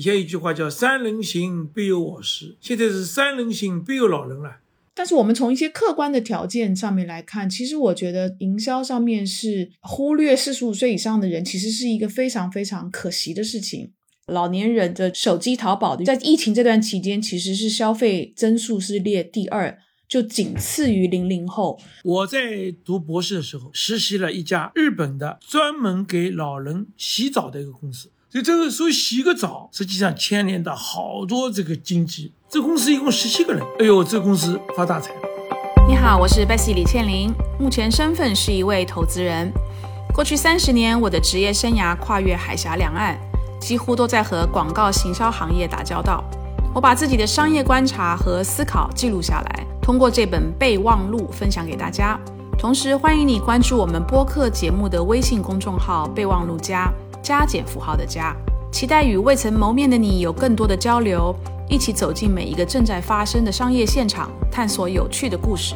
以前一句话叫“三人行，必有我师”，现在是“三人行，必有老人”了。但是我们从一些客观的条件上面来看，其实我觉得营销上面是忽略四十五岁以上的人，其实是一个非常非常可惜的事情。老年人的手机淘宝，在疫情这段期间，其实是消费增速是列第二，就仅次于零零后。我在读博士的时候，实习了一家日本的专门给老人洗澡的一个公司。所以这个，所以洗个澡，实际上牵连到好多这个经济。这公司一共十七个人，哎呦，这公司发大财。你好，我是 Bessy 李倩玲，目前身份是一位投资人。过去三十年，我的职业生涯跨越海峡两岸，几乎都在和广告行销行业打交道。我把自己的商业观察和思考记录下来，通过这本备忘录分享给大家。同时，欢迎你关注我们播客节目的微信公众号“备忘录加”。加减符号的加，期待与未曾谋面的你有更多的交流，一起走进每一个正在发生的商业现场，探索有趣的故事。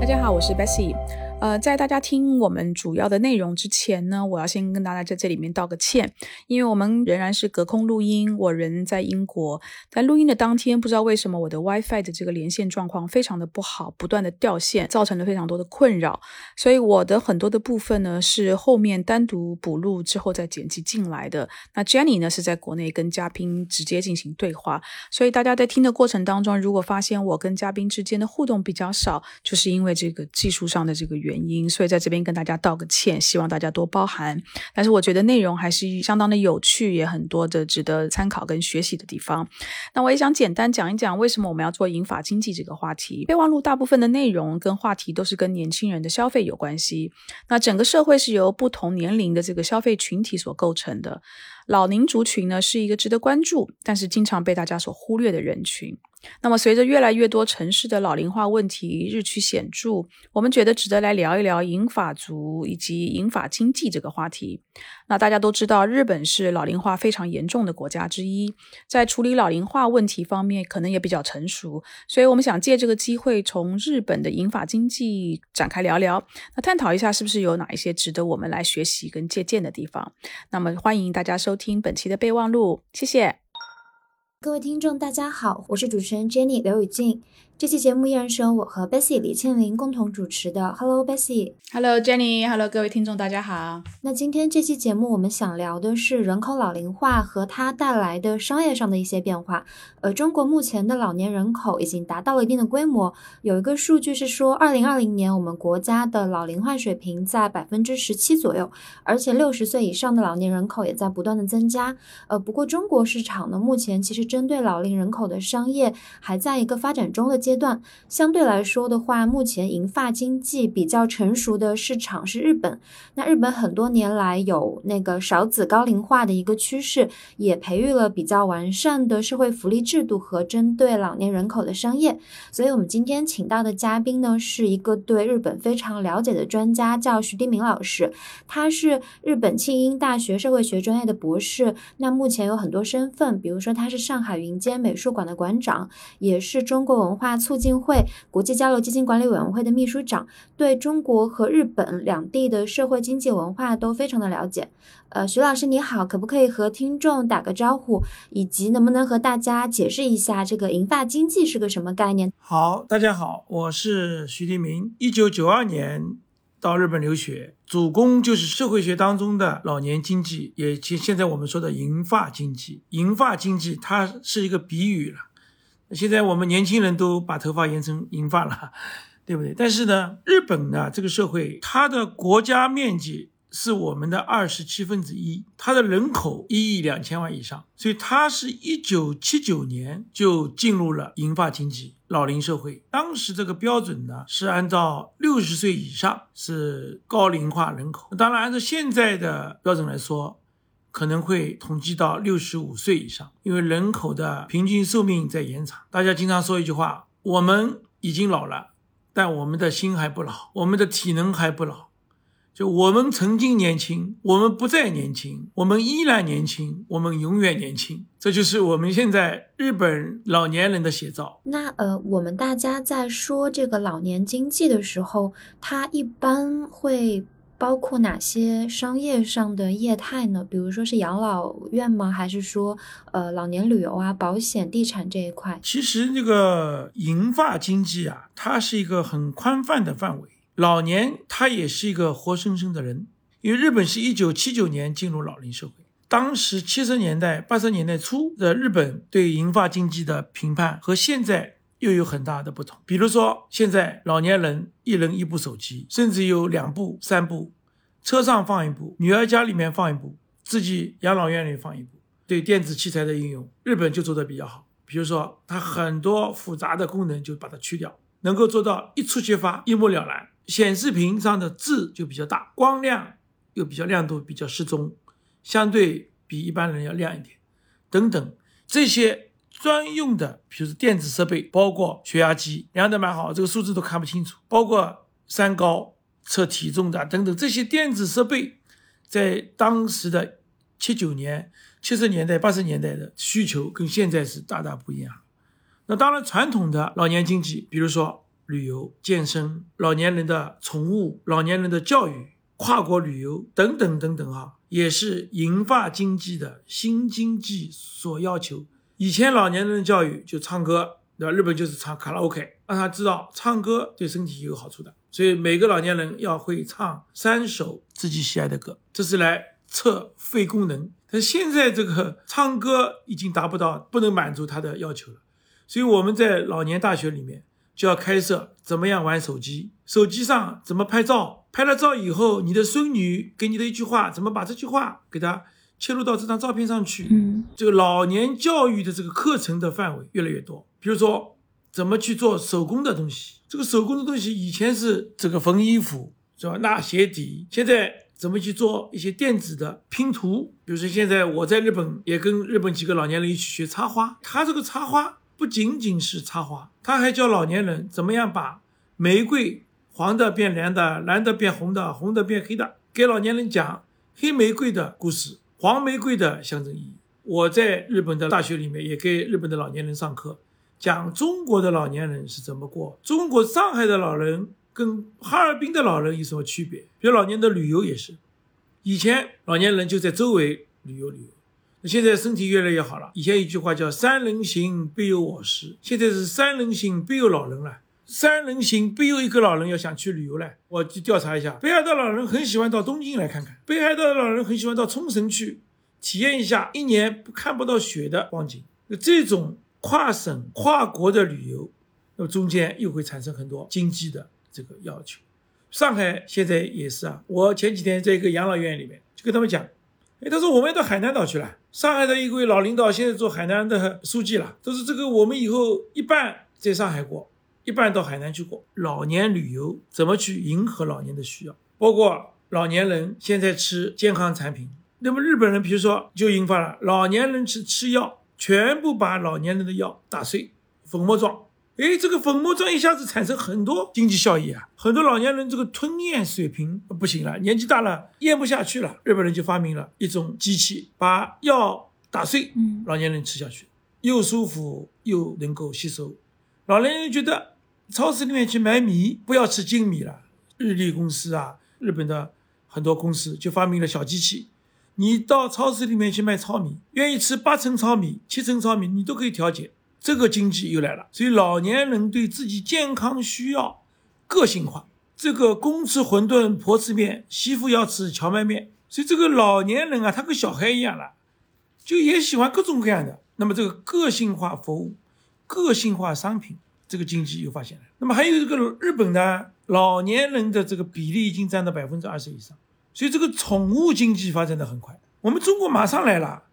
大家好，我是 Bessie。呃，在大家听我们主要的内容之前呢，我要先跟大家在这里面道个歉，因为我们仍然是隔空录音，我人在英国，在录音的当天，不知道为什么我的 WiFi 的这个连线状况非常的不好，不断的掉线，造成了非常多的困扰，所以我的很多的部分呢是后面单独补录之后再剪辑进来的。那 Jenny 呢是在国内跟嘉宾直接进行对话，所以大家在听的过程当中，如果发现我跟嘉宾之间的互动比较少，就是因为这个技术上的这个原。因，所以在这边跟大家道个歉，希望大家多包涵。但是我觉得内容还是相当的有趣，也很多的值得参考跟学习的地方。那我也想简单讲一讲，为什么我们要做银发经济这个话题。备忘录大部分的内容跟话题都是跟年轻人的消费有关系。那整个社会是由不同年龄的这个消费群体所构成的。老龄族群呢，是一个值得关注，但是经常被大家所忽略的人群。那么，随着越来越多城市的老龄化问题日趋显著，我们觉得值得来聊一聊银发族以及银发经济这个话题。那大家都知道，日本是老龄化非常严重的国家之一，在处理老龄化问题方面，可能也比较成熟。所以我们想借这个机会，从日本的银发经济展开聊聊，那探讨一下是不是有哪一些值得我们来学习跟借鉴的地方。那么，欢迎大家收听本期的备忘录，谢谢。各位听众，大家好，我是主持人 Jenny 刘雨静。这期节目依然是由我和 Bessy 李倩玲共同主持的。Hello Bessy，Hello Jenny，Hello 各位听众，大家好。那今天这期节目我们想聊的是人口老龄化和它带来的商业上的一些变化。呃，中国目前的老年人口已经达到了一定的规模。有一个数据是说，二零二零年我们国家的老龄化水平在百分之十七左右，而且六十岁以上的老年人口也在不断的增加。呃，不过中国市场呢，目前其实针对老龄人口的商业还在一个发展中的。阶段相对来说的话，目前银发经济比较成熟的市场是日本。那日本很多年来有那个少子高龄化的一个趋势，也培育了比较完善的社会福利制度和针对老年人口的商业。所以，我们今天请到的嘉宾呢，是一个对日本非常了解的专家，叫徐丁明老师。他是日本庆应大学社会学专业的博士。那目前有很多身份，比如说他是上海云间美术馆的馆长，也是中国文化。促进会国际交流基金管理委员会的秘书长，对中国和日本两地的社会经济文化都非常的了解。呃，徐老师你好，可不可以和听众打个招呼，以及能不能和大家解释一下这个银发经济是个什么概念？好，大家好，我是徐立明，一九九二年到日本留学，主攻就是社会学当中的老年经济，也即现在我们说的银发经济。银发经济它是一个比喻了。现在我们年轻人都把头发延成银发了，对不对？但是呢，日本呢这个社会，它的国家面积是我们的二十七分之一，它的人口一亿两千万以上，所以它是一九七九年就进入了银发经济、老龄社会。当时这个标准呢是按照六十岁以上是高龄化人口，当然按照现在的标准来说。可能会统计到六十五岁以上，因为人口的平均寿命在延长。大家经常说一句话：我们已经老了，但我们的心还不老，我们的体能还不老。就我们曾经年轻，我们不再年轻，我们依然年轻，我们永远年轻。这就是我们现在日本老年人的写照。那呃，我们大家在说这个老年经济的时候，它一般会。包括哪些商业上的业态呢？比如说是养老院吗？还是说呃老年旅游啊、保险、地产这一块？其实这个银发经济啊，它是一个很宽泛的范围。老年他也是一个活生生的人，因为日本是一九七九年进入老龄社会，当时七十年代、八十年代初的日本对银发经济的评判和现在又有很大的不同。比如说，现在老年人一人一部手机，甚至有两部、三部，车上放一部，女儿家里面放一部，自己养老院里放一部。对电子器材的应用，日本就做得比较好。比如说，它很多复杂的功能就把它去掉，能够做到一触即发、一目了然。显示屏上的字就比较大，光亮又比较亮度比较适中，相对比一般人要亮一点，等等这些专用的，比如电子设备，包括血压机量的蛮好，这个数字都看不清楚，包括三高测体重的等等这些电子设备，在当时的七九年、七十年代、八十年代的需求跟现在是大大不一样。那当然，传统的老年经济，比如说。旅游、健身、老年人的宠物、老年人的教育、跨国旅游等等等等啊，也是银发经济的新经济所要求。以前老年人的教育就唱歌，对吧？日本就是唱卡拉 OK，让他知道唱歌对身体有好处的，所以每个老年人要会唱三首自己喜爱的歌，这是来测肺功能。但现在这个唱歌已经达不到，不能满足他的要求了，所以我们在老年大学里面。就要开设怎么样玩手机，手机上怎么拍照，拍了照以后，你的孙女给你的一句话，怎么把这句话给它切入到这张照片上去？嗯，这个老年教育的这个课程的范围越来越多，比如说怎么去做手工的东西，这个手工的东西以前是这个缝衣服是吧，纳鞋底，现在怎么去做一些电子的拼图？比如说现在我在日本也跟日本几个老年人一起学插花，他这个插花。不仅仅是插花，他还教老年人怎么样把玫瑰黄的变蓝的，蓝的变红的，红的变黑的，给老年人讲黑玫瑰的故事，黄玫瑰的象征意义。我在日本的大学里面也给日本的老年人上课，讲中国的老年人是怎么过，中国上海的老人跟哈尔滨的老人有什么区别？比如老年的旅游也是，以前老年人就在周围旅游旅游。那现在身体越来越好了。以前一句话叫“三人行，必有我师”，现在是“三人行，必有老人”了。三人行，必有一个老人要想去旅游了。我去调查一下，北海道老人很喜欢到东京来看看，北海道的老人很喜欢到冲绳去体验一下一年看不到雪的光景。那这种跨省、跨国的旅游，那么中间又会产生很多经济的这个要求。上海现在也是啊，我前几天在一个养老院里面就跟他们讲。哎，他说我们要到海南岛去了。上海的一位老领导现在做海南的书记了。他说这个我们以后一半在上海过，一半到海南去过。老年旅游怎么去迎合老年的需要？包括老年人现在吃健康产品，那么日本人比如说就引发了老年人吃吃药，全部把老年人的药打碎，粉末状。哎，这个粉末状一下子产生很多经济效益啊！很多老年人这个吞咽水平不行了，年纪大了咽不下去了，日本人就发明了一种机器，把药打碎，嗯，老年人吃下去，又舒服又能够吸收。老年人觉得超市里面去买米不要吃精米了，日立公司啊，日本的很多公司就发明了小机器，你到超市里面去卖糙米，愿意吃八成糙米、七成糙米，你都可以调节。这个经济又来了，所以老年人对自己健康需要个性化。这个公吃馄饨，婆吃面，媳妇要吃荞麦面。所以这个老年人啊，他跟小孩一样了，就也喜欢各种各样的。那么这个个性化服务、个性化商品，这个经济又发现了。那么还有这个日本呢老年人的这个比例已经占到百分之二十以上，所以这个宠物经济发展的很快。我们中国马上来了。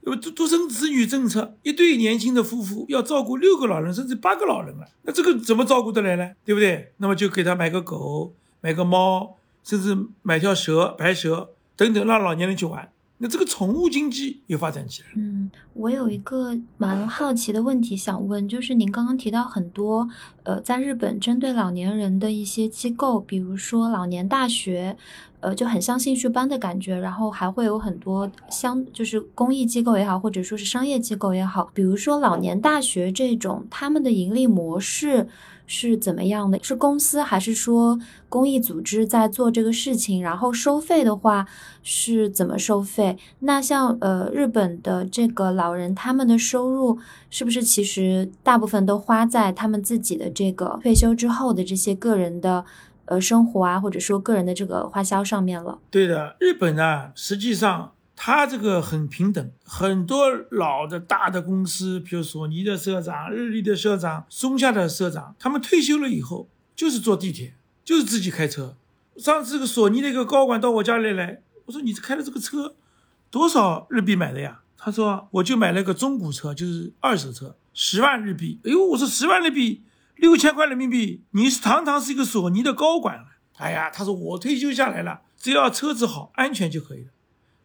独独生子女政策，一对年轻的夫妇要照顾六个老人，甚至八个老人了，那这个怎么照顾得来呢？对不对？那么就给他买个狗，买个猫，甚至买条蛇、白蛇等等，让老年人去玩。那这个宠物经济又发展起来。嗯，我有一个蛮好奇的问题想问，就是您刚刚提到很多，呃，在日本针对老年人的一些机构，比如说老年大学。呃，就很像兴趣班的感觉，然后还会有很多相，就是公益机构也好，或者说是商业机构也好，比如说老年大学这种，他们的盈利模式是怎么样的？是公司还是说公益组织在做这个事情？然后收费的话是怎么收费？那像呃日本的这个老人，他们的收入是不是其实大部分都花在他们自己的这个退休之后的这些个人的呃生活啊，或者说个人的这个花销上面了？对的，日本呢，实际上。他这个很平等，很多老的大的公司，比如索尼的社长、日立的社长、松下的社长，他们退休了以后就是坐地铁，就是自己开车。上次这个索尼的一个高管到我家里来，我说你开的这个车多少日币买的呀？他说我就买了个中古车，就是二手车，十万日币。哎呦，我说十万日币，六千块人民币，你堂堂是一个索尼的高管了。哎呀，他说我退休下来了，只要车子好、安全就可以了。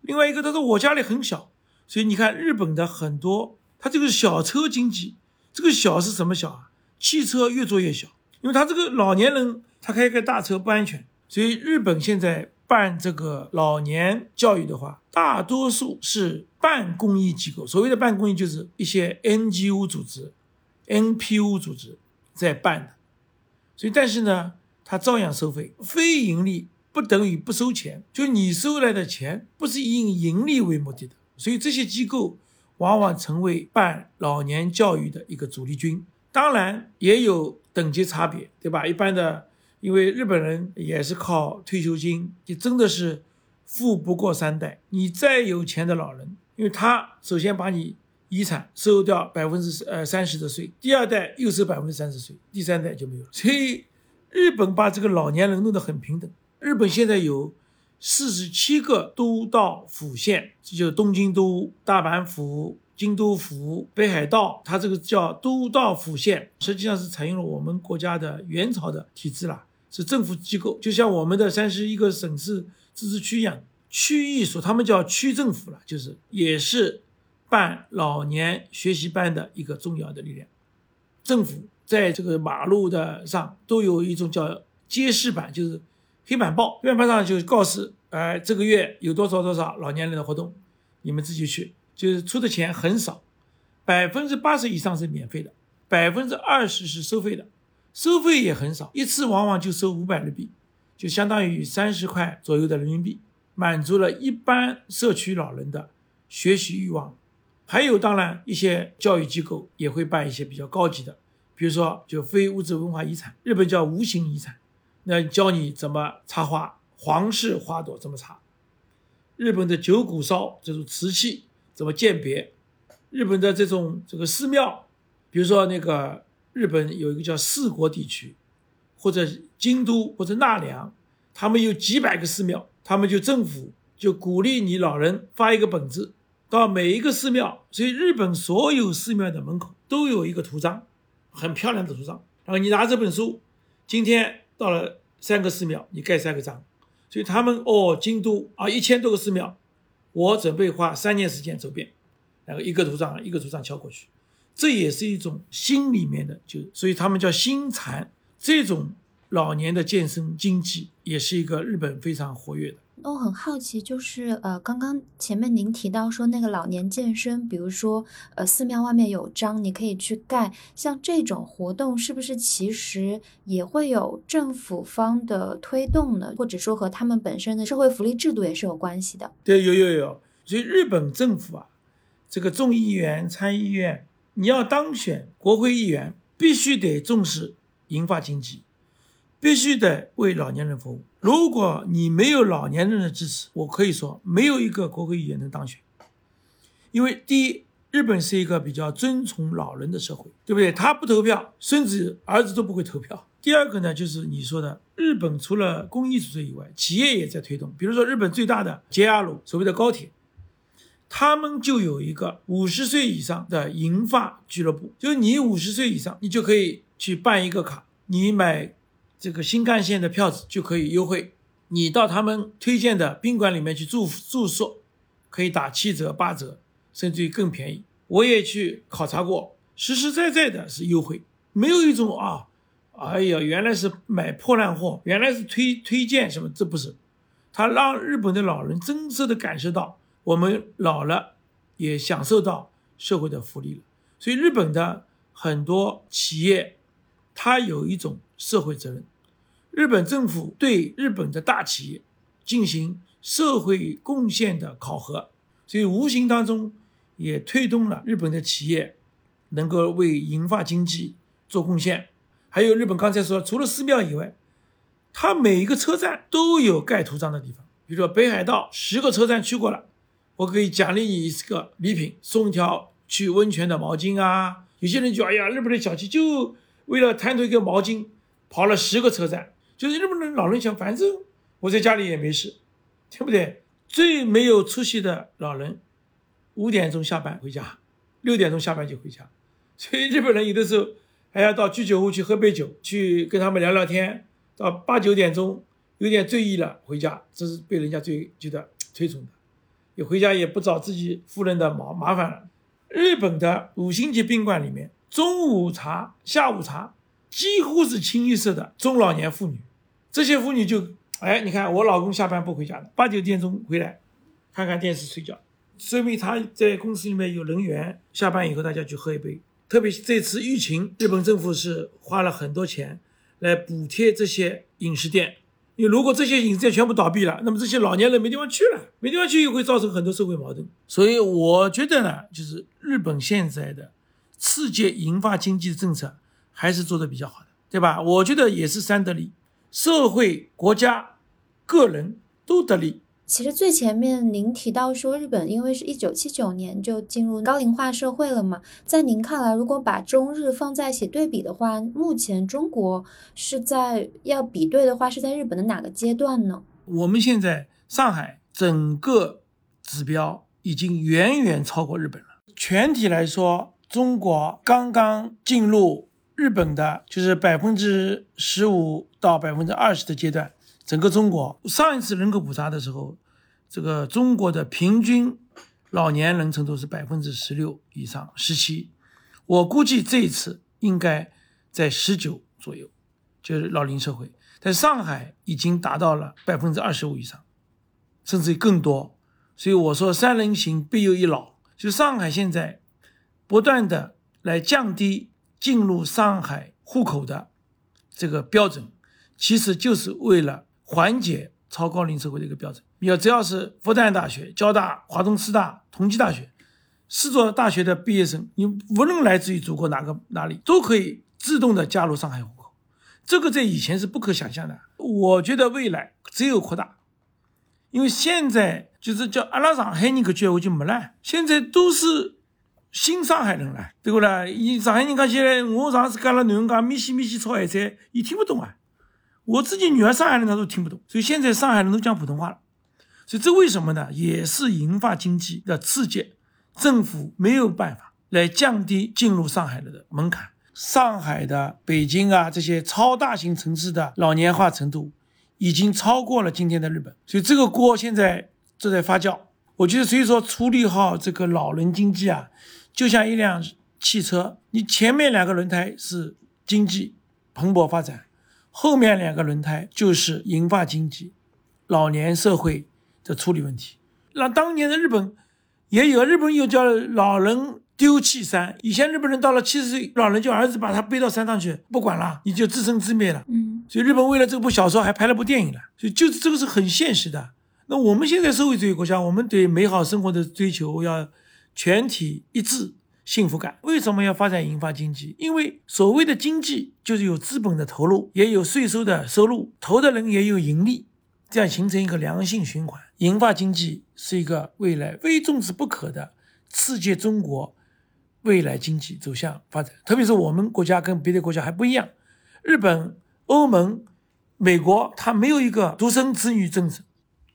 另外一个，他说我家里很小，所以你看日本的很多，他这个小车经济，这个小是什么小啊？汽车越做越小，因为他这个老年人他开个大车不安全，所以日本现在办这个老年教育的话，大多数是半公益机构，所谓的半公益就是一些 NGO 组织、NPO 组织在办的，所以但是呢，他照样收费，非盈利。不等于不收钱，就你收来的钱不是以盈利为目的的，所以这些机构往往成为办老年教育的一个主力军。当然也有等级差别，对吧？一般的，因为日本人也是靠退休金，就真的是富不过三代。你再有钱的老人，因为他首先把你遗产收掉百分之呃三十的税，第二代又收百分之三十税，第三代就没有了。所以日本把这个老年人弄得很平等。日本现在有四十七个都道府县，这就东京都、大阪府、京都府、北海道，它这个叫都道府县，实际上是采用了我们国家的元朝的体制啦，是政府机构，就像我们的三十一个省市自治区一样，区域所，他们叫区政府了，就是也是办老年学习班的一个重要的力量。政府在这个马路的上都有一种叫揭示板，就是。黑板报，黑板报上就告示，哎，这个月有多少多少老年人的活动，你们自己去，就是出的钱很少，百分之八十以上是免费的，百分之二十是收费的，收费也很少，一次往往就收五百日币，就相当于三十块左右的人民币，满足了一般社区老人的学习欲望。还有，当然一些教育机构也会办一些比较高级的，比如说就非物质文化遗产，日本叫无形遗产。那教你怎么插花，皇室花朵怎么插，日本的九谷烧这种瓷器怎么鉴别，日本的这种这个寺庙，比如说那个日本有一个叫四国地区，或者京都或者奈良，他们有几百个寺庙，他们就政府就鼓励你老人发一个本子到每一个寺庙，所以日本所有寺庙的门口都有一个图章，很漂亮的图章，然后你拿这本书，今天。到了三个寺庙，你盖三个章，所以他们哦，京都啊，一千多个寺庙，我准备花三年时间走遍，然后一个图章一个图章敲过去，这也是一种心里面的，就所以他们叫心禅，这种老年的健身经济也是一个日本非常活跃的。那我很好奇，就是呃，刚刚前面您提到说那个老年健身，比如说呃，寺庙外面有章，你可以去盖，像这种活动是不是其实也会有政府方的推动呢？或者说和他们本身的社会福利制度也是有关系的？对，有有有。所以日本政府啊，这个众议员、参议院，你要当选国会议员，必须得重视银发经济。必须得为老年人服务。如果你没有老年人的支持，我可以说没有一个国会议员能当选。因为第一，日本是一个比较尊崇老人的社会，对不对？他不投票，孙子儿子都不会投票。第二个呢，就是你说的，日本除了公益组织以外，企业也在推动。比如说，日本最大的 JR 路，所谓的高铁，他们就有一个五十岁以上的银发俱乐部，就是你五十岁以上，你就可以去办一个卡，你买。这个新干线的票子就可以优惠，你到他们推荐的宾馆里面去住住宿，可以打七折八折，甚至于更便宜。我也去考察过，实实在在的是优惠，没有一种啊，哎呀，原来是买破烂货，原来是推推荐什么，这不是，他让日本的老人真实的感受到我们老了也享受到社会的福利了。所以日本的很多企业。它有一种社会责任。日本政府对日本的大企业进行社会贡献的考核，所以无形当中也推动了日本的企业能够为银发经济做贡献。还有日本刚才说，除了寺庙以外，它每一个车站都有盖图章的地方。比如说北海道十个车站去过了，我可以奖励你一个礼品，送一条去温泉的毛巾啊。有些人就哎呀，日本的小气，就为了贪图一个毛巾，跑了十个车站。就是日本人老人想，反正我在家里也没事，对不对？最没有出息的老人，五点钟下班回家，六点钟下班就回家。所以日本人有的时候还要到居酒屋去喝杯酒，去跟他们聊聊天，到八九点钟有点醉意了回家，这是被人家最觉得推崇的。你回家也不找自己夫人的麻麻烦了。日本的五星级宾馆里面，中午茶、下午茶。几乎是清一色的中老年妇女，这些妇女就哎，你看我老公下班不回家的，八九点钟回来，看看电视睡觉，说明他在公司里面有人员，下班以后大家去喝一杯。特别这次疫情，日本政府是花了很多钱来补贴这些饮食店，因为如果这些饮食店全部倒闭了，那么这些老年人没地方去了，没地方去又会造成很多社会矛盾。所以我觉得呢，就是日本现在的刺激银发经济的政策。还是做的比较好的，对吧？我觉得也是三得利，社会、国家、个人都得利。其实最前面您提到说，日本因为是一九七九年就进入高龄化社会了嘛，在您看来，如果把中日放在一起对比的话，目前中国是在要比对的话，是在日本的哪个阶段呢？我们现在上海整个指标已经远远超过日本了。全体来说，中国刚刚进入。日本的就是百分之十五到百分之二十的阶段，整个中国上一次人口普查的时候，这个中国的平均老年人程度是百分之十六以上，十七。我估计这一次应该在十九左右，就是老龄社会。在上海已经达到了百分之二十五以上，甚至更多。所以我说三人行必有一老，就上海现在不断的来降低。进入上海户口的这个标准，其实就是为了缓解超高龄社会的一个标准。你要只要是复旦大学、交大、华东师大、同济大学四所大学的毕业生，你无论来自于祖国哪个哪里，都可以自动的加入上海户口。这个在以前是不可想象的。我觉得未来只有扩大，因为现在就是叫阿拉上海人个句话就没了，现在都是。新上海人了，对不啦？伊上海人讲起来，我上次跟了囡恩讲米西米西炒海菜，伊听不懂啊。我自己女儿上海人，她都听不懂。所以现在上海人都讲普通话了。所以这为什么呢？也是银发经济的刺激，政府没有办法来降低进入上海的门槛。上海的、北京啊这些超大型城市的老年化程度，已经超过了今天的日本。所以这个锅现在正在发酵。我觉得，所以说处理好这个老人经济啊。就像一辆汽车，你前面两个轮胎是经济蓬勃发展，后面两个轮胎就是银发经济、老年社会的处理问题。那当年的日本也有，日本又叫老人丢弃山。以前日本人到了七十岁，老人叫儿子把他背到山上去，不管了，你就自生自灭了。嗯，所以日本为了这部小说还拍了部电影了。所以就是这个是很现实的。那我们现在社会主义国家，我们对美好生活的追求要。全体一致幸福感，为什么要发展银发经济？因为所谓的经济就是有资本的投入，也有税收的收入，投的人也有盈利，这样形成一个良性循环。银发经济是一个未来非重视不可的刺激中国未来经济走向发展。特别是我们国家跟别的国家还不一样，日本、欧盟、美国，它没有一个独生子女政策，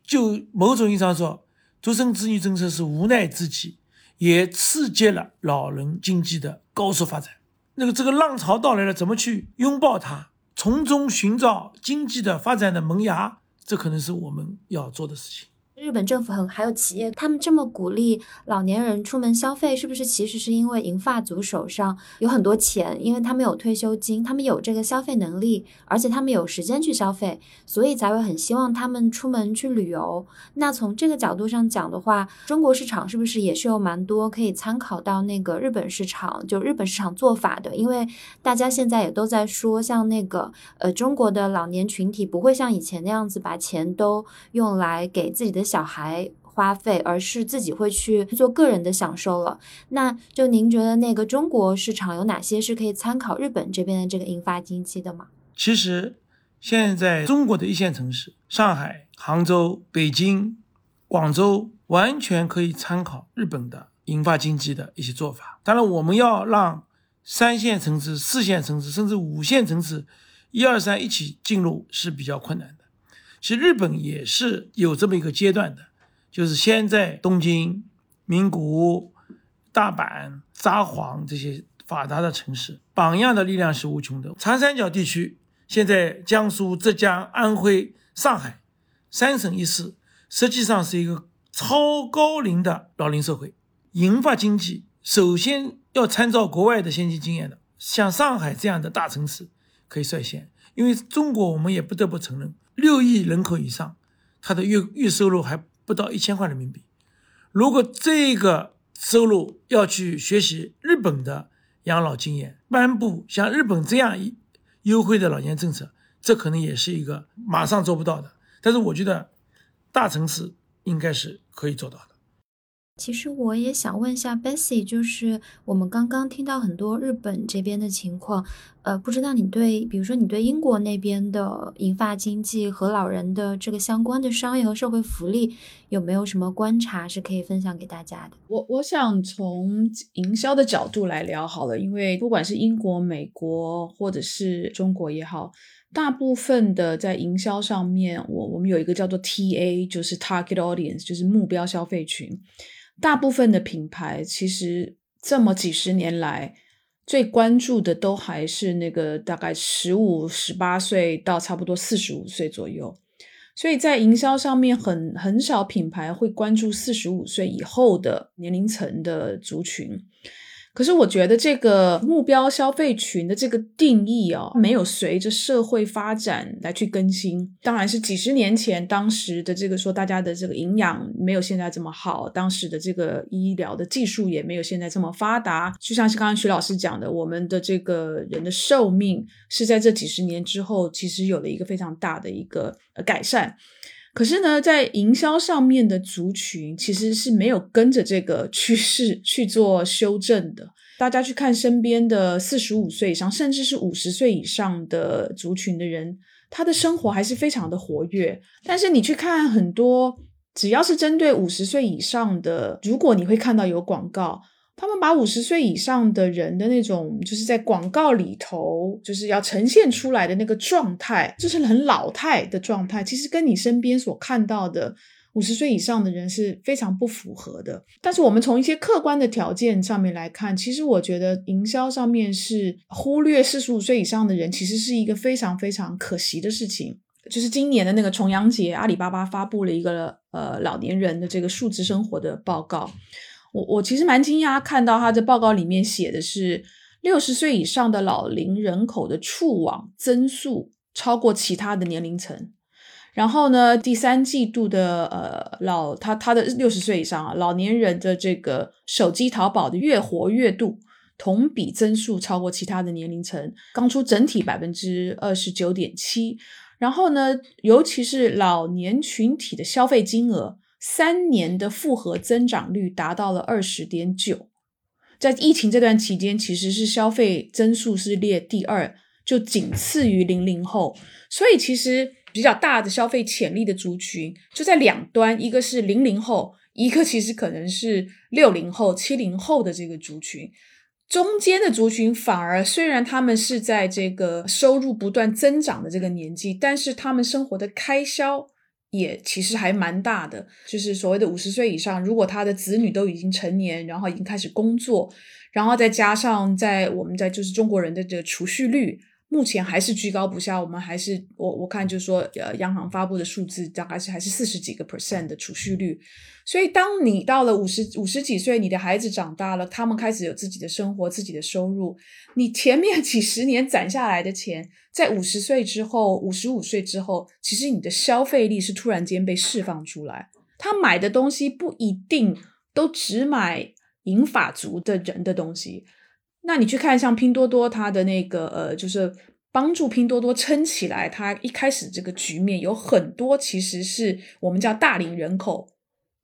就某种意义上说，独生子女政策是无奈之举。也刺激了老人经济的高速发展。那个这个浪潮到来了，怎么去拥抱它，从中寻找经济的发展的萌芽？这可能是我们要做的事情。日本政府很还有企业，他们这么鼓励老年人出门消费，是不是其实是因为银发族手上有很多钱，因为他们有退休金，他们有这个消费能力，而且他们有时间去消费，所以才会很希望他们出门去旅游。那从这个角度上讲的话，中国市场是不是也是有蛮多可以参考到那个日本市场，就日本市场做法的？因为大家现在也都在说，像那个呃中国的老年群体不会像以前那样子把钱都用来给自己的。小孩花费，而是自己会去做个人的享受了。那就您觉得那个中国市场有哪些是可以参考日本这边的这个银发经济的吗？其实现在中国的一线城市，上海、杭州、北京、广州，完全可以参考日本的银发经济的一些做法。当然，我们要让三线城市、四线城市，甚至五线城市，一二三一起进入是比较困难。其实日本也是有这么一个阶段的，就是先在东京、名古屋、大阪、札幌这些发达的城市，榜样的力量是无穷的。长三角地区，现在江苏、浙江、安徽、上海三省一市，实际上是一个超高龄的老龄社会。银发经济首先要参照国外的先进经验的，像上海这样的大城市可以率先，因为中国我们也不得不承认。六亿人口以上，他的月月收入还不到一千块人民币。如果这个收入要去学习日本的养老经验，颁布像日本这样一优惠的老年政策，这可能也是一个马上做不到的。但是我觉得，大城市应该是可以做到的。其实我也想问一下 Bessy，就是我们刚刚听到很多日本这边的情况，呃，不知道你对，比如说你对英国那边的银发经济和老人的这个相关的商业和社会福利有没有什么观察是可以分享给大家的？我我想从营销的角度来聊好了，因为不管是英国、美国或者是中国也好，大部分的在营销上面，我我们有一个叫做 TA，就是 Target Audience，就是目标消费群。大部分的品牌其实这么几十年来，最关注的都还是那个大概十五、十八岁到差不多四十五岁左右，所以在营销上面很很少品牌会关注四十五岁以后的年龄层的族群。可是我觉得这个目标消费群的这个定义哦，没有随着社会发展来去更新。当然是几十年前当时的这个说大家的这个营养没有现在这么好，当时的这个医疗的技术也没有现在这么发达。就像是刚刚徐老师讲的，我们的这个人的寿命是在这几十年之后，其实有了一个非常大的一个改善。可是呢，在营销上面的族群其实是没有跟着这个趋势去做修正的。大家去看身边的四十五岁以上，甚至是五十岁以上的族群的人，他的生活还是非常的活跃。但是你去看很多，只要是针对五十岁以上的，如果你会看到有广告。他们把五十岁以上的人的那种，就是在广告里头，就是要呈现出来的那个状态，就是很老态的状态，其实跟你身边所看到的五十岁以上的人是非常不符合的。但是我们从一些客观的条件上面来看，其实我觉得营销上面是忽略四十五岁以上的人，其实是一个非常非常可惜的事情。就是今年的那个重阳节，阿里巴巴发布了一个呃老年人的这个数字生活的报告。我我其实蛮惊讶，看到他的报告里面写的是六十岁以上的老龄人口的触网增速超过其他的年龄层。然后呢，第三季度的呃老他他的六十岁以上啊老年人的这个手机淘宝的月活跃度同比增速超过其他的年龄层，刚出整体百分之二十九点七。然后呢，尤其是老年群体的消费金额。三年的复合增长率达到了二十点九，在疫情这段期间，其实是消费增速是列第二，就仅次于零零后。所以其实比较大的消费潜力的族群就在两端，一个是零零后，一个其实可能是六零后、七零后的这个族群。中间的族群反而虽然他们是在这个收入不断增长的这个年纪，但是他们生活的开销。也其实还蛮大的，就是所谓的五十岁以上，如果他的子女都已经成年，然后已经开始工作，然后再加上在我们在就是中国人的这个储蓄率目前还是居高不下。我们还是我我看就是说，呃，央行发布的数字大概是还是四十几个 percent 的储蓄率。所以，当你到了五十五十几岁，你的孩子长大了，他们开始有自己的生活、自己的收入，你前面几十年攒下来的钱，在五十岁之后、五十五岁之后，其实你的消费力是突然间被释放出来。他买的东西不一定都只买银发族的人的东西。那你去看像拼多多，它的那个呃，就是帮助拼多多撑起来，它一开始这个局面有很多其实是我们叫大龄人口。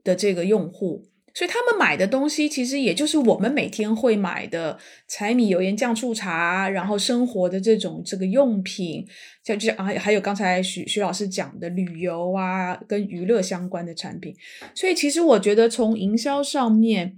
的这个用户，所以他们买的东西其实也就是我们每天会买的柴米油盐酱醋茶，然后生活的这种这个用品，像就啊还有刚才徐徐老师讲的旅游啊，跟娱乐相关的产品。所以其实我觉得从营销上面，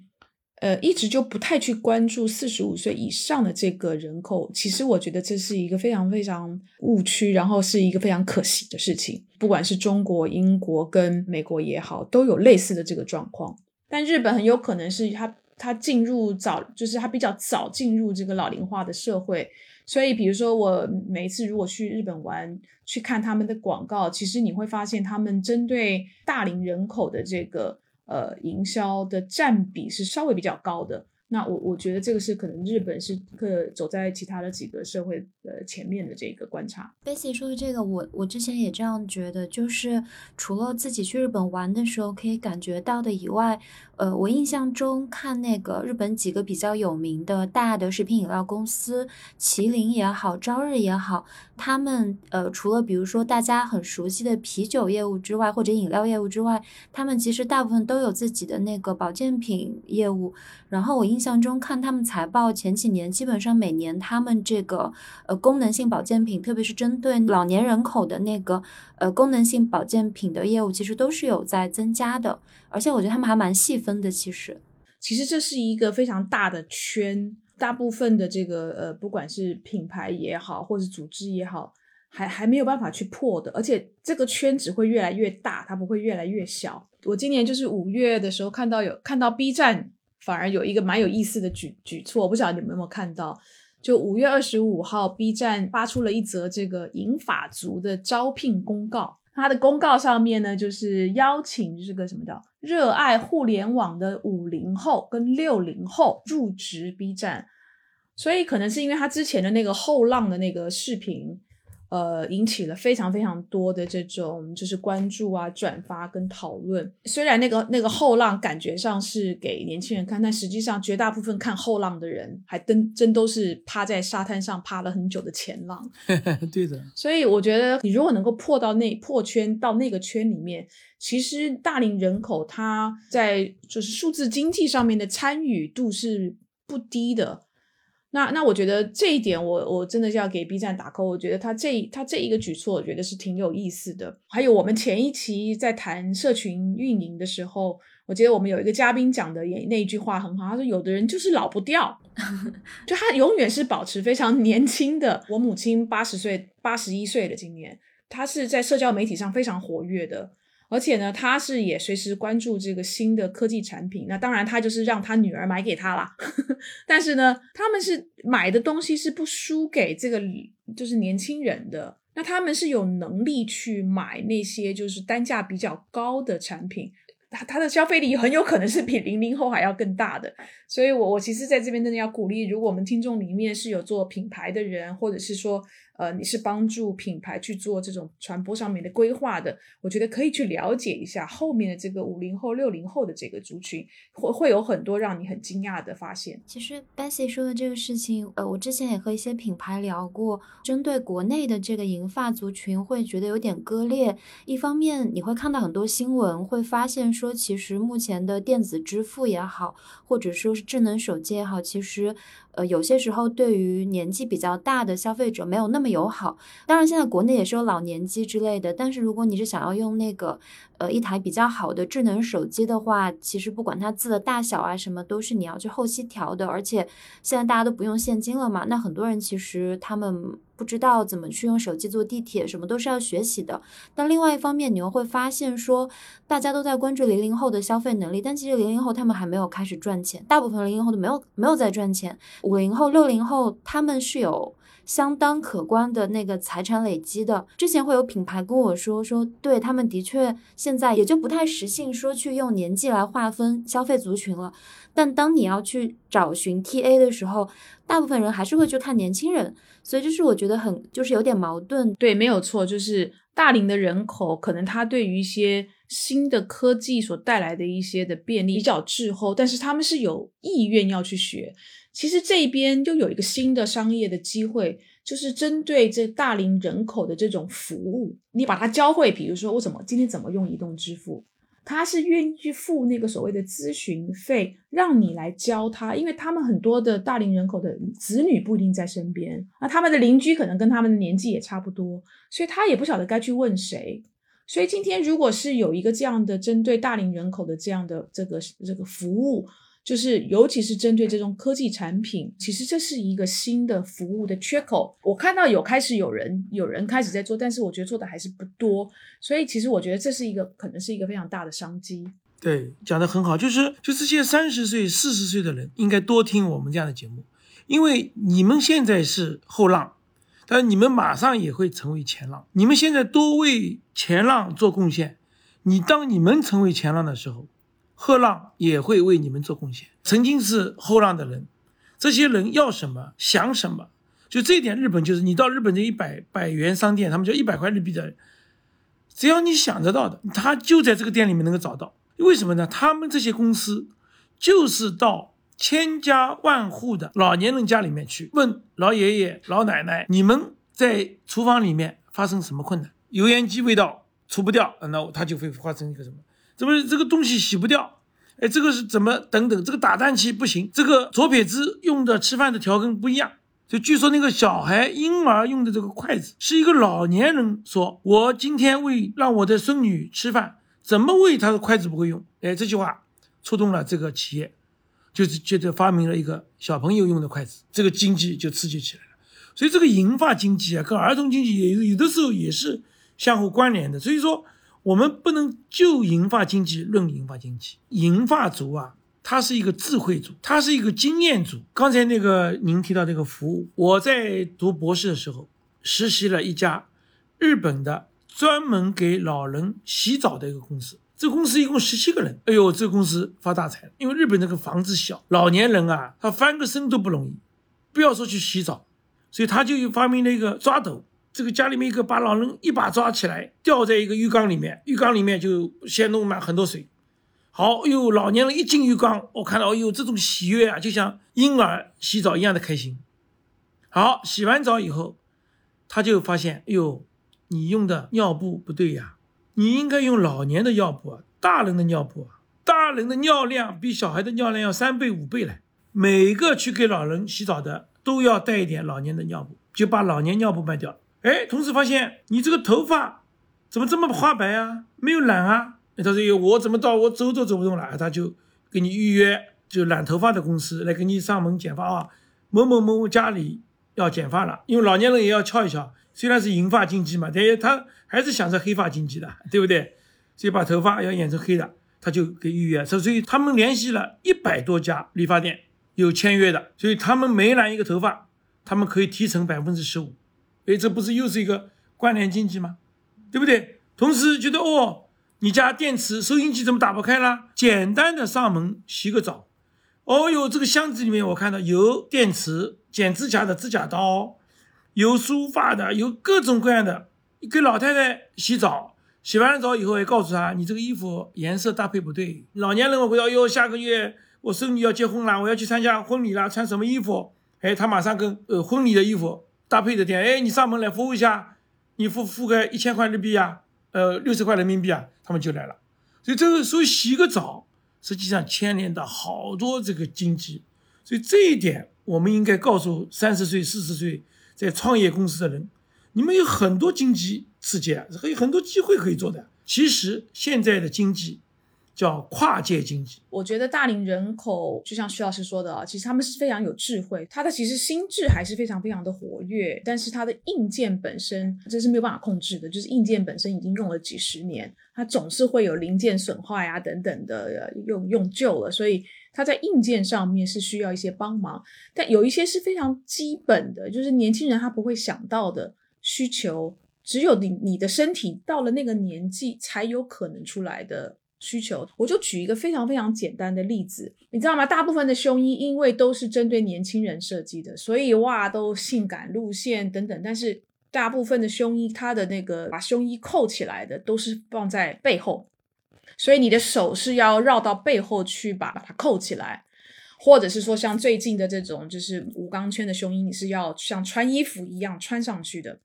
呃，一直就不太去关注四十五岁以上的这个人口。其实我觉得这是一个非常非常误区，然后是一个非常可惜的事情。不管是中国、英国跟美国也好，都有类似的这个状况。但日本很有可能是它它进入早，就是它比较早进入这个老龄化的社会。所以，比如说我每一次如果去日本玩，去看他们的广告，其实你会发现他们针对大龄人口的这个呃营销的占比是稍微比较高的。那我我觉得这个是可能日本是可走在其他的几个社会呃前面的这个观察。贝西说的这个，我我之前也这样觉得，就是除了自己去日本玩的时候可以感觉到的以外。呃，我印象中看那个日本几个比较有名的大的食品饮料公司，麒麟也好，朝日也好，他们呃，除了比如说大家很熟悉的啤酒业务之外，或者饮料业务之外，他们其实大部分都有自己的那个保健品业务。然后我印象中看他们财报前几年，基本上每年他们这个呃功能性保健品，特别是针对老年人口的那个呃功能性保健品的业务，其实都是有在增加的。而且我觉得他们还蛮细分的，其实，其实这是一个非常大的圈，大部分的这个呃，不管是品牌也好，或者组织也好，还还没有办法去破的。而且这个圈只会越来越大，它不会越来越小。我今年就是五月的时候看到有看到 B 站反而有一个蛮有意思的举举措，我不晓得你们有没有看到？就五月二十五号，B 站发出了一则这个银发族的招聘公告。他的公告上面呢，就是邀请这个什么叫热爱互联网的五零后跟六零后入职 B 站，所以可能是因为他之前的那个后浪的那个视频。呃，引起了非常非常多的这种就是关注啊、转发跟讨论。虽然那个那个后浪感觉上是给年轻人看，但实际上绝大部分看后浪的人还真真都是趴在沙滩上趴了很久的前浪。对的。所以我觉得，你如果能够破到那破圈到那个圈里面，其实大龄人口他在就是数字经济上面的参与度是不低的。那那我觉得这一点，我我真的是要给 B 站打 call。我觉得他这他这一个举措，我觉得是挺有意思的。还有我们前一期在谈社群运营的时候，我觉得我们有一个嘉宾讲的也那一句话很好，他说有的人就是老不掉，就他永远是保持非常年轻的。我母亲八十岁，八十一岁了，今年她是在社交媒体上非常活跃的。而且呢，他是也随时关注这个新的科技产品。那当然，他就是让他女儿买给他啦。但是呢，他们是买的东西是不输给这个就是年轻人的。那他们是有能力去买那些就是单价比较高的产品。他他的消费力很有可能是比零零后还要更大的。所以我我其实在这边真的要鼓励，如果我们听众里面是有做品牌的人，或者是说。呃，你是帮助品牌去做这种传播上面的规划的，我觉得可以去了解一下后面的这个五零后、六零后的这个族群，会会有很多让你很惊讶的发现。其实 Bessy 说的这个事情，呃，我之前也和一些品牌聊过，针对国内的这个银发族群，会觉得有点割裂。一方面，你会看到很多新闻，会发现说，其实目前的电子支付也好，或者说是智能手机也好，其实。呃，有些时候对于年纪比较大的消费者没有那么友好。当然，现在国内也是有老年机之类的，但是如果你是想要用那个呃一台比较好的智能手机的话，其实不管它字的大小啊什么，都是你要去后期调的。而且现在大家都不用现金了嘛，那很多人其实他们不知道怎么去用手机坐地铁，什么都是要学习的。但另外一方面，你又会发现说，大家都在关注零零后的消费能力，但其实零零后他们还没有开始赚钱，大部分零零后都没有没有在赚钱。五零后、六零后他们是有。相当可观的那个财产累积的，之前会有品牌跟我说说，对他们的确现在也就不太实信说去用年纪来划分消费族群了。但当你要去找寻 TA 的时候，大部分人还是会去看年轻人，所以这是我觉得很就是有点矛盾。对，没有错，就是大龄的人口可能他对于一些新的科技所带来的一些的便利比较滞后，但是他们是有意愿要去学。其实这边就有一个新的商业的机会，就是针对这大龄人口的这种服务，你把它教会，比如说我怎么今天怎么用移动支付，他是愿意去付那个所谓的咨询费，让你来教他，因为他们很多的大龄人口的子女不一定在身边，那他们的邻居可能跟他们的年纪也差不多，所以他也不晓得该去问谁。所以今天如果是有一个这样的针对大龄人口的这样的这个这个服务。就是，尤其是针对这种科技产品，其实这是一个新的服务的缺口。我看到有开始有人有人开始在做，但是我觉得做的还是不多。所以其实我觉得这是一个可能是一个非常大的商机。对，讲的很好，就是就这些三十岁、四十岁的人应该多听我们这样的节目，因为你们现在是后浪，但你们马上也会成为前浪。你们现在多为前浪做贡献，你当你们成为前浪的时候。后浪也会为你们做贡献。曾经是后浪的人，这些人要什么想什么，就这一点，日本就是你到日本这一百百元商店，他们叫一百块日币的，只要你想得到的，他就在这个店里面能够找到。为什么呢？他们这些公司就是到千家万户的老年人家里面去问老爷爷老奶奶，你们在厨房里面发生什么困难？油烟机味道除不掉，那他就会发生一个什么？怎么这个东西洗不掉？哎，这个是怎么等等？这个打蛋器不行，这个左撇子用的吃饭的调羹不一样。就据说那个小孩婴儿用的这个筷子，是一个老年人说：“我今天喂让我的孙女吃饭，怎么喂他的筷子不会用？”哎，这句话触动了这个企业，就是觉得发明了一个小朋友用的筷子，这个经济就刺激起来了。所以这个银发经济啊，跟儿童经济也有有的时候也是相互关联的。所以说。我们不能就银发经济论银发经济，银发族啊，他是一个智慧族，他是一个经验族。刚才那个您提到这个服务，我在读博士的时候实习了一家日本的专门给老人洗澡的一个公司，这公司一共十七个人。哎呦，这公司发大财了，因为日本那个房子小，老年人啊，他翻个身都不容易，不要说去洗澡，所以他就发明了一个抓斗。这个家里面一个把老人一把抓起来，吊在一个浴缸里面，浴缸里面就先弄满很多水。好，哎呦，老年人一进浴缸，我看到，哎呦，这种喜悦啊，就像婴儿洗澡一样的开心。好，洗完澡以后，他就发现，哎呦，你用的尿布不对呀，你应该用老年的尿布啊，大人的尿布啊，大人的尿量比小孩的尿量要三倍五倍来。每个去给老人洗澡的都要带一点老年的尿布，就把老年尿布卖掉。哎，同时发现你这个头发怎么这么花白啊？没有染啊？他说：“我怎么到我走都走不动了？”他就给你预约，就染头发的公司来给你上门剪发啊。某某某家里要剪发了，因为老年人也要翘一翘。虽然是银发经济嘛，但是他还是想着黑发经济的，对不对？所以把头发要染成黑的，他就给预约。所以他们联系了一百多家理发店，有签约的，所以他们每染一个头发，他们可以提成百分之十五。哎，这不是又是一个关联经济吗？对不对？同时觉得哦，你家电池收音机怎么打不开了？简单的上门洗个澡。哦哟，这个箱子里面我看到有电池、剪指甲的指甲刀，有梳发的，有各种各样的。给老太太洗澡，洗完了澡以后还告诉她，你这个衣服颜色搭配不对。老年人我不要哟，下个月我孙女要结婚了，我要去参加婚礼了，穿什么衣服？哎，他马上跟呃婚礼的衣服。搭配的店，哎，你上门来服务一下，你付付个一千块日币啊，呃，六十块人民币啊，他们就来了。所以这个时候洗个澡，实际上牵连到好多这个经济。所以这一点，我们应该告诉三十岁、四十岁在创业公司的人，你们有很多经济刺激啊，还有很多机会可以做的。其实现在的经济叫跨界经济。我觉得大龄人口就像徐老师说的啊，其实他们是非常有智慧，他的其实心智还是非常非常的活跃，但是他的硬件本身这是没有办法控制的，就是硬件本身已经用了几十年，它总是会有零件损坏啊等等的，用用旧了，所以它在硬件上面是需要一些帮忙，但有一些是非常基本的，就是年轻人他不会想到的需求。只有你你的身体到了那个年纪，才有可能出来的需求。我就举一个非常非常简单的例子，你知道吗？大部分的胸衣因为都是针对年轻人设计的，所以哇，都性感路线等等。但是大部分的胸衣，它的那个把胸衣扣起来的，都是放在背后，所以你的手是要绕到背后去把把它扣起来，或者是说像最近的这种就是无钢圈的胸衣，你是要像穿衣服一样穿上去的。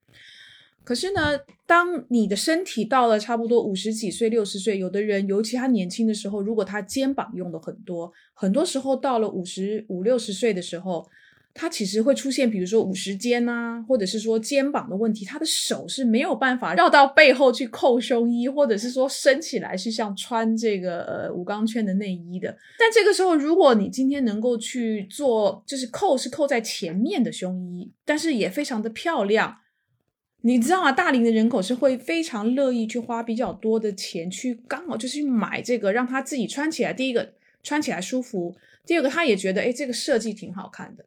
可是呢，当你的身体到了差不多五十几岁、六十岁，有的人尤其他年轻的时候，如果他肩膀用的很多，很多时候到了五十五六十岁的时候，他其实会出现，比如说五十肩啊，或者是说肩膀的问题，他的手是没有办法绕到背后去扣胸衣，或者是说伸起来是像穿这个呃无钢圈的内衣的。但这个时候，如果你今天能够去做，就是扣是扣在前面的胸衣，但是也非常的漂亮。你知道啊，大龄的人口是会非常乐意去花比较多的钱去，刚好就是去买这个，让他自己穿起来。第一个穿起来舒服，第二个他也觉得，哎，这个设计挺好看的。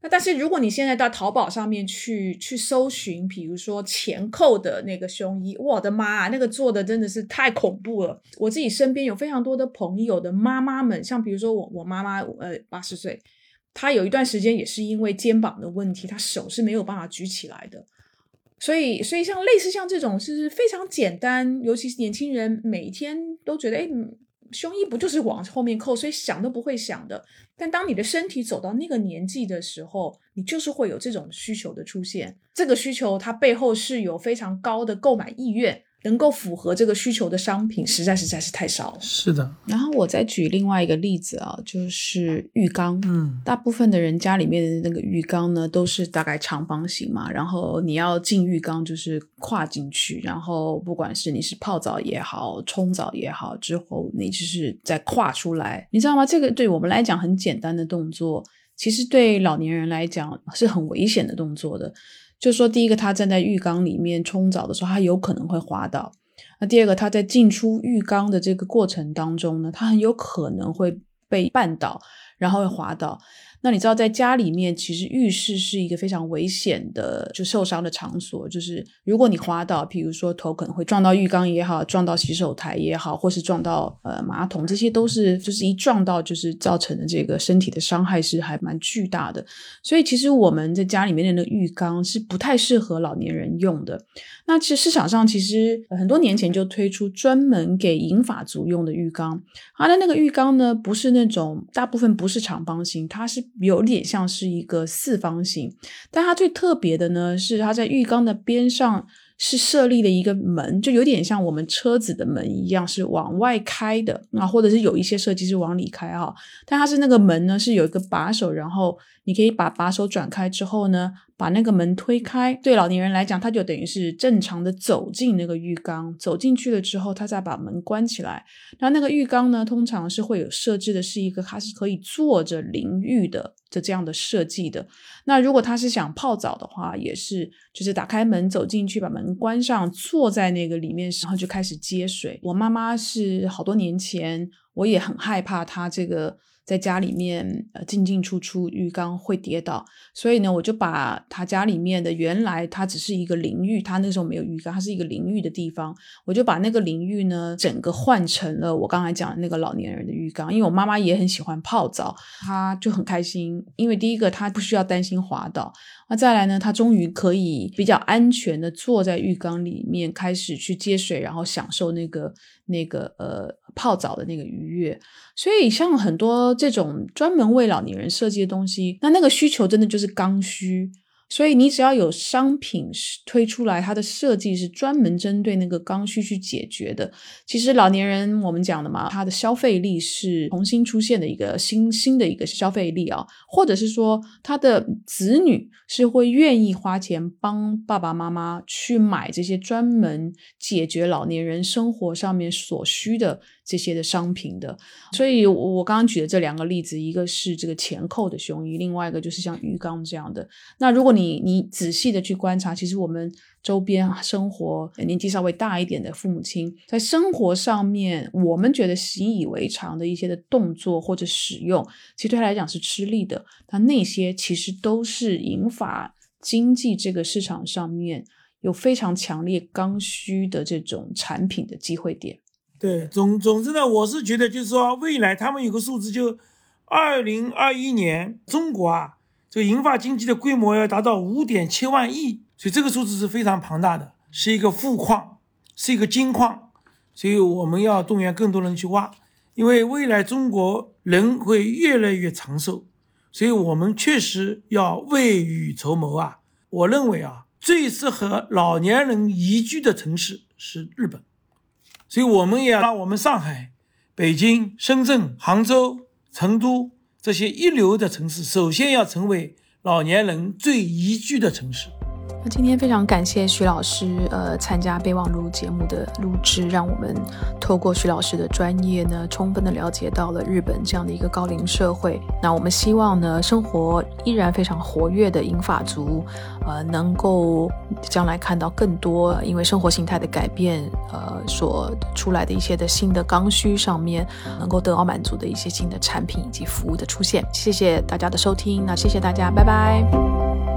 那但是如果你现在到淘宝上面去去搜寻，比如说前扣的那个胸衣，我的妈，那个做的真的是太恐怖了。我自己身边有非常多的朋友的妈妈们，像比如说我我妈妈，呃，八十岁，她有一段时间也是因为肩膀的问题，她手是没有办法举起来的。所以，所以像类似像这种是非常简单，尤其是年轻人每天都觉得，哎，胸衣不就是往后面扣，所以想都不会想的。但当你的身体走到那个年纪的时候，你就是会有这种需求的出现。这个需求它背后是有非常高的购买意愿。能够符合这个需求的商品，实在实在是太少了。是的。然后我再举另外一个例子啊，就是浴缸。嗯，大部分的人家里面的那个浴缸呢，都是大概长方形嘛。然后你要进浴缸，就是跨进去。然后不管是你是泡澡也好，冲澡也好，之后你就是再跨出来。你知道吗？这个对我们来讲很简单的动作，其实对老年人来讲是很危险的动作的。就说第一个，他站在浴缸里面冲澡的时候，他有可能会滑倒；那第二个，他在进出浴缸的这个过程当中呢，他很有可能会被绊倒，然后会滑倒。那你知道，在家里面，其实浴室是一个非常危险的，就受伤的场所。就是如果你滑倒，比如说头可能会撞到浴缸也好，撞到洗手台也好，或是撞到呃马桶，这些都是就是一撞到就是造成的这个身体的伤害是还蛮巨大的。所以其实我们在家里面的那个浴缸是不太适合老年人用的。那其实市场上其实很多年前就推出专门给银发族用的浴缸，它的那个浴缸呢不是那种大部分不是长方形，它是。有点像是一个四方形，但它最特别的呢，是它在浴缸的边上是设立了一个门，就有点像我们车子的门一样，是往外开的啊，或者是有一些设计是往里开哈。但它是那个门呢，是有一个把手，然后你可以把把手转开之后呢。把那个门推开，对老年人来讲，他就等于是正常的走进那个浴缸，走进去了之后，他再把门关起来。那那个浴缸呢，通常是会有设置的是一个，它是可以坐着淋浴的，就这样的设计的。那如果他是想泡澡的话，也是就是打开门走进去，把门关上，坐在那个里面，然后就开始接水。我妈妈是好多年前，我也很害怕她这个。在家里面，呃，进进出出浴缸会跌倒，所以呢，我就把他家里面的原来他只是一个淋浴，他那时候没有浴缸，它是一个淋浴的地方，我就把那个淋浴呢，整个换成了我刚才讲的那个老年人的浴缸，因为我妈妈也很喜欢泡澡，她就很开心，因为第一个她不需要担心滑倒。那再来呢？她终于可以比较安全的坐在浴缸里面，开始去接水，然后享受那个那个呃泡澡的那个愉悦。所以像很多这种专门为老年人设计的东西，那那个需求真的就是刚需。所以你只要有商品推出来，它的设计是专门针对那个刚需去解决的。其实老年人我们讲的嘛，他的消费力是重新出现的一个新新的一个消费力啊，或者是说他的子女是会愿意花钱帮爸爸妈妈去买这些专门解决老年人生活上面所需的。这些的商品的，所以我刚刚举的这两个例子，一个是这个前扣的胸衣，另外一个就是像鱼缸这样的。那如果你你仔细的去观察，其实我们周边生活年纪稍微大一点的父母亲，在生活上面，我们觉得习以为常的一些的动作或者使用，其实对他来讲是吃力的。那那些其实都是引发经济这个市场上面有非常强烈刚需的这种产品的机会点。对，总总之呢，我是觉得就是说，未来他们有个数字，就二零二一年中国啊，这个银发经济的规模要达到五点七万亿，所以这个数字是非常庞大的，是一个富矿，是一个金矿，所以我们要动员更多人去挖，因为未来中国人会越来越长寿，所以我们确实要未雨绸缪啊。我认为啊，最适合老年人宜居的城市是日本。所以我们也让我们上海、北京、深圳、杭州、成都这些一流的城市，首先要成为老年人最宜居的城市。那今天非常感谢徐老师，呃，参加备忘录节目的录制，让我们透过徐老师的专业呢，充分的了解到了日本这样的一个高龄社会。那我们希望呢，生活依然非常活跃的英法族，呃，能够将来看到更多因为生活形态的改变，呃，所出来的一些的新的刚需上面，能够得到满足的一些新的产品以及服务的出现。谢谢大家的收听，那谢谢大家，拜拜。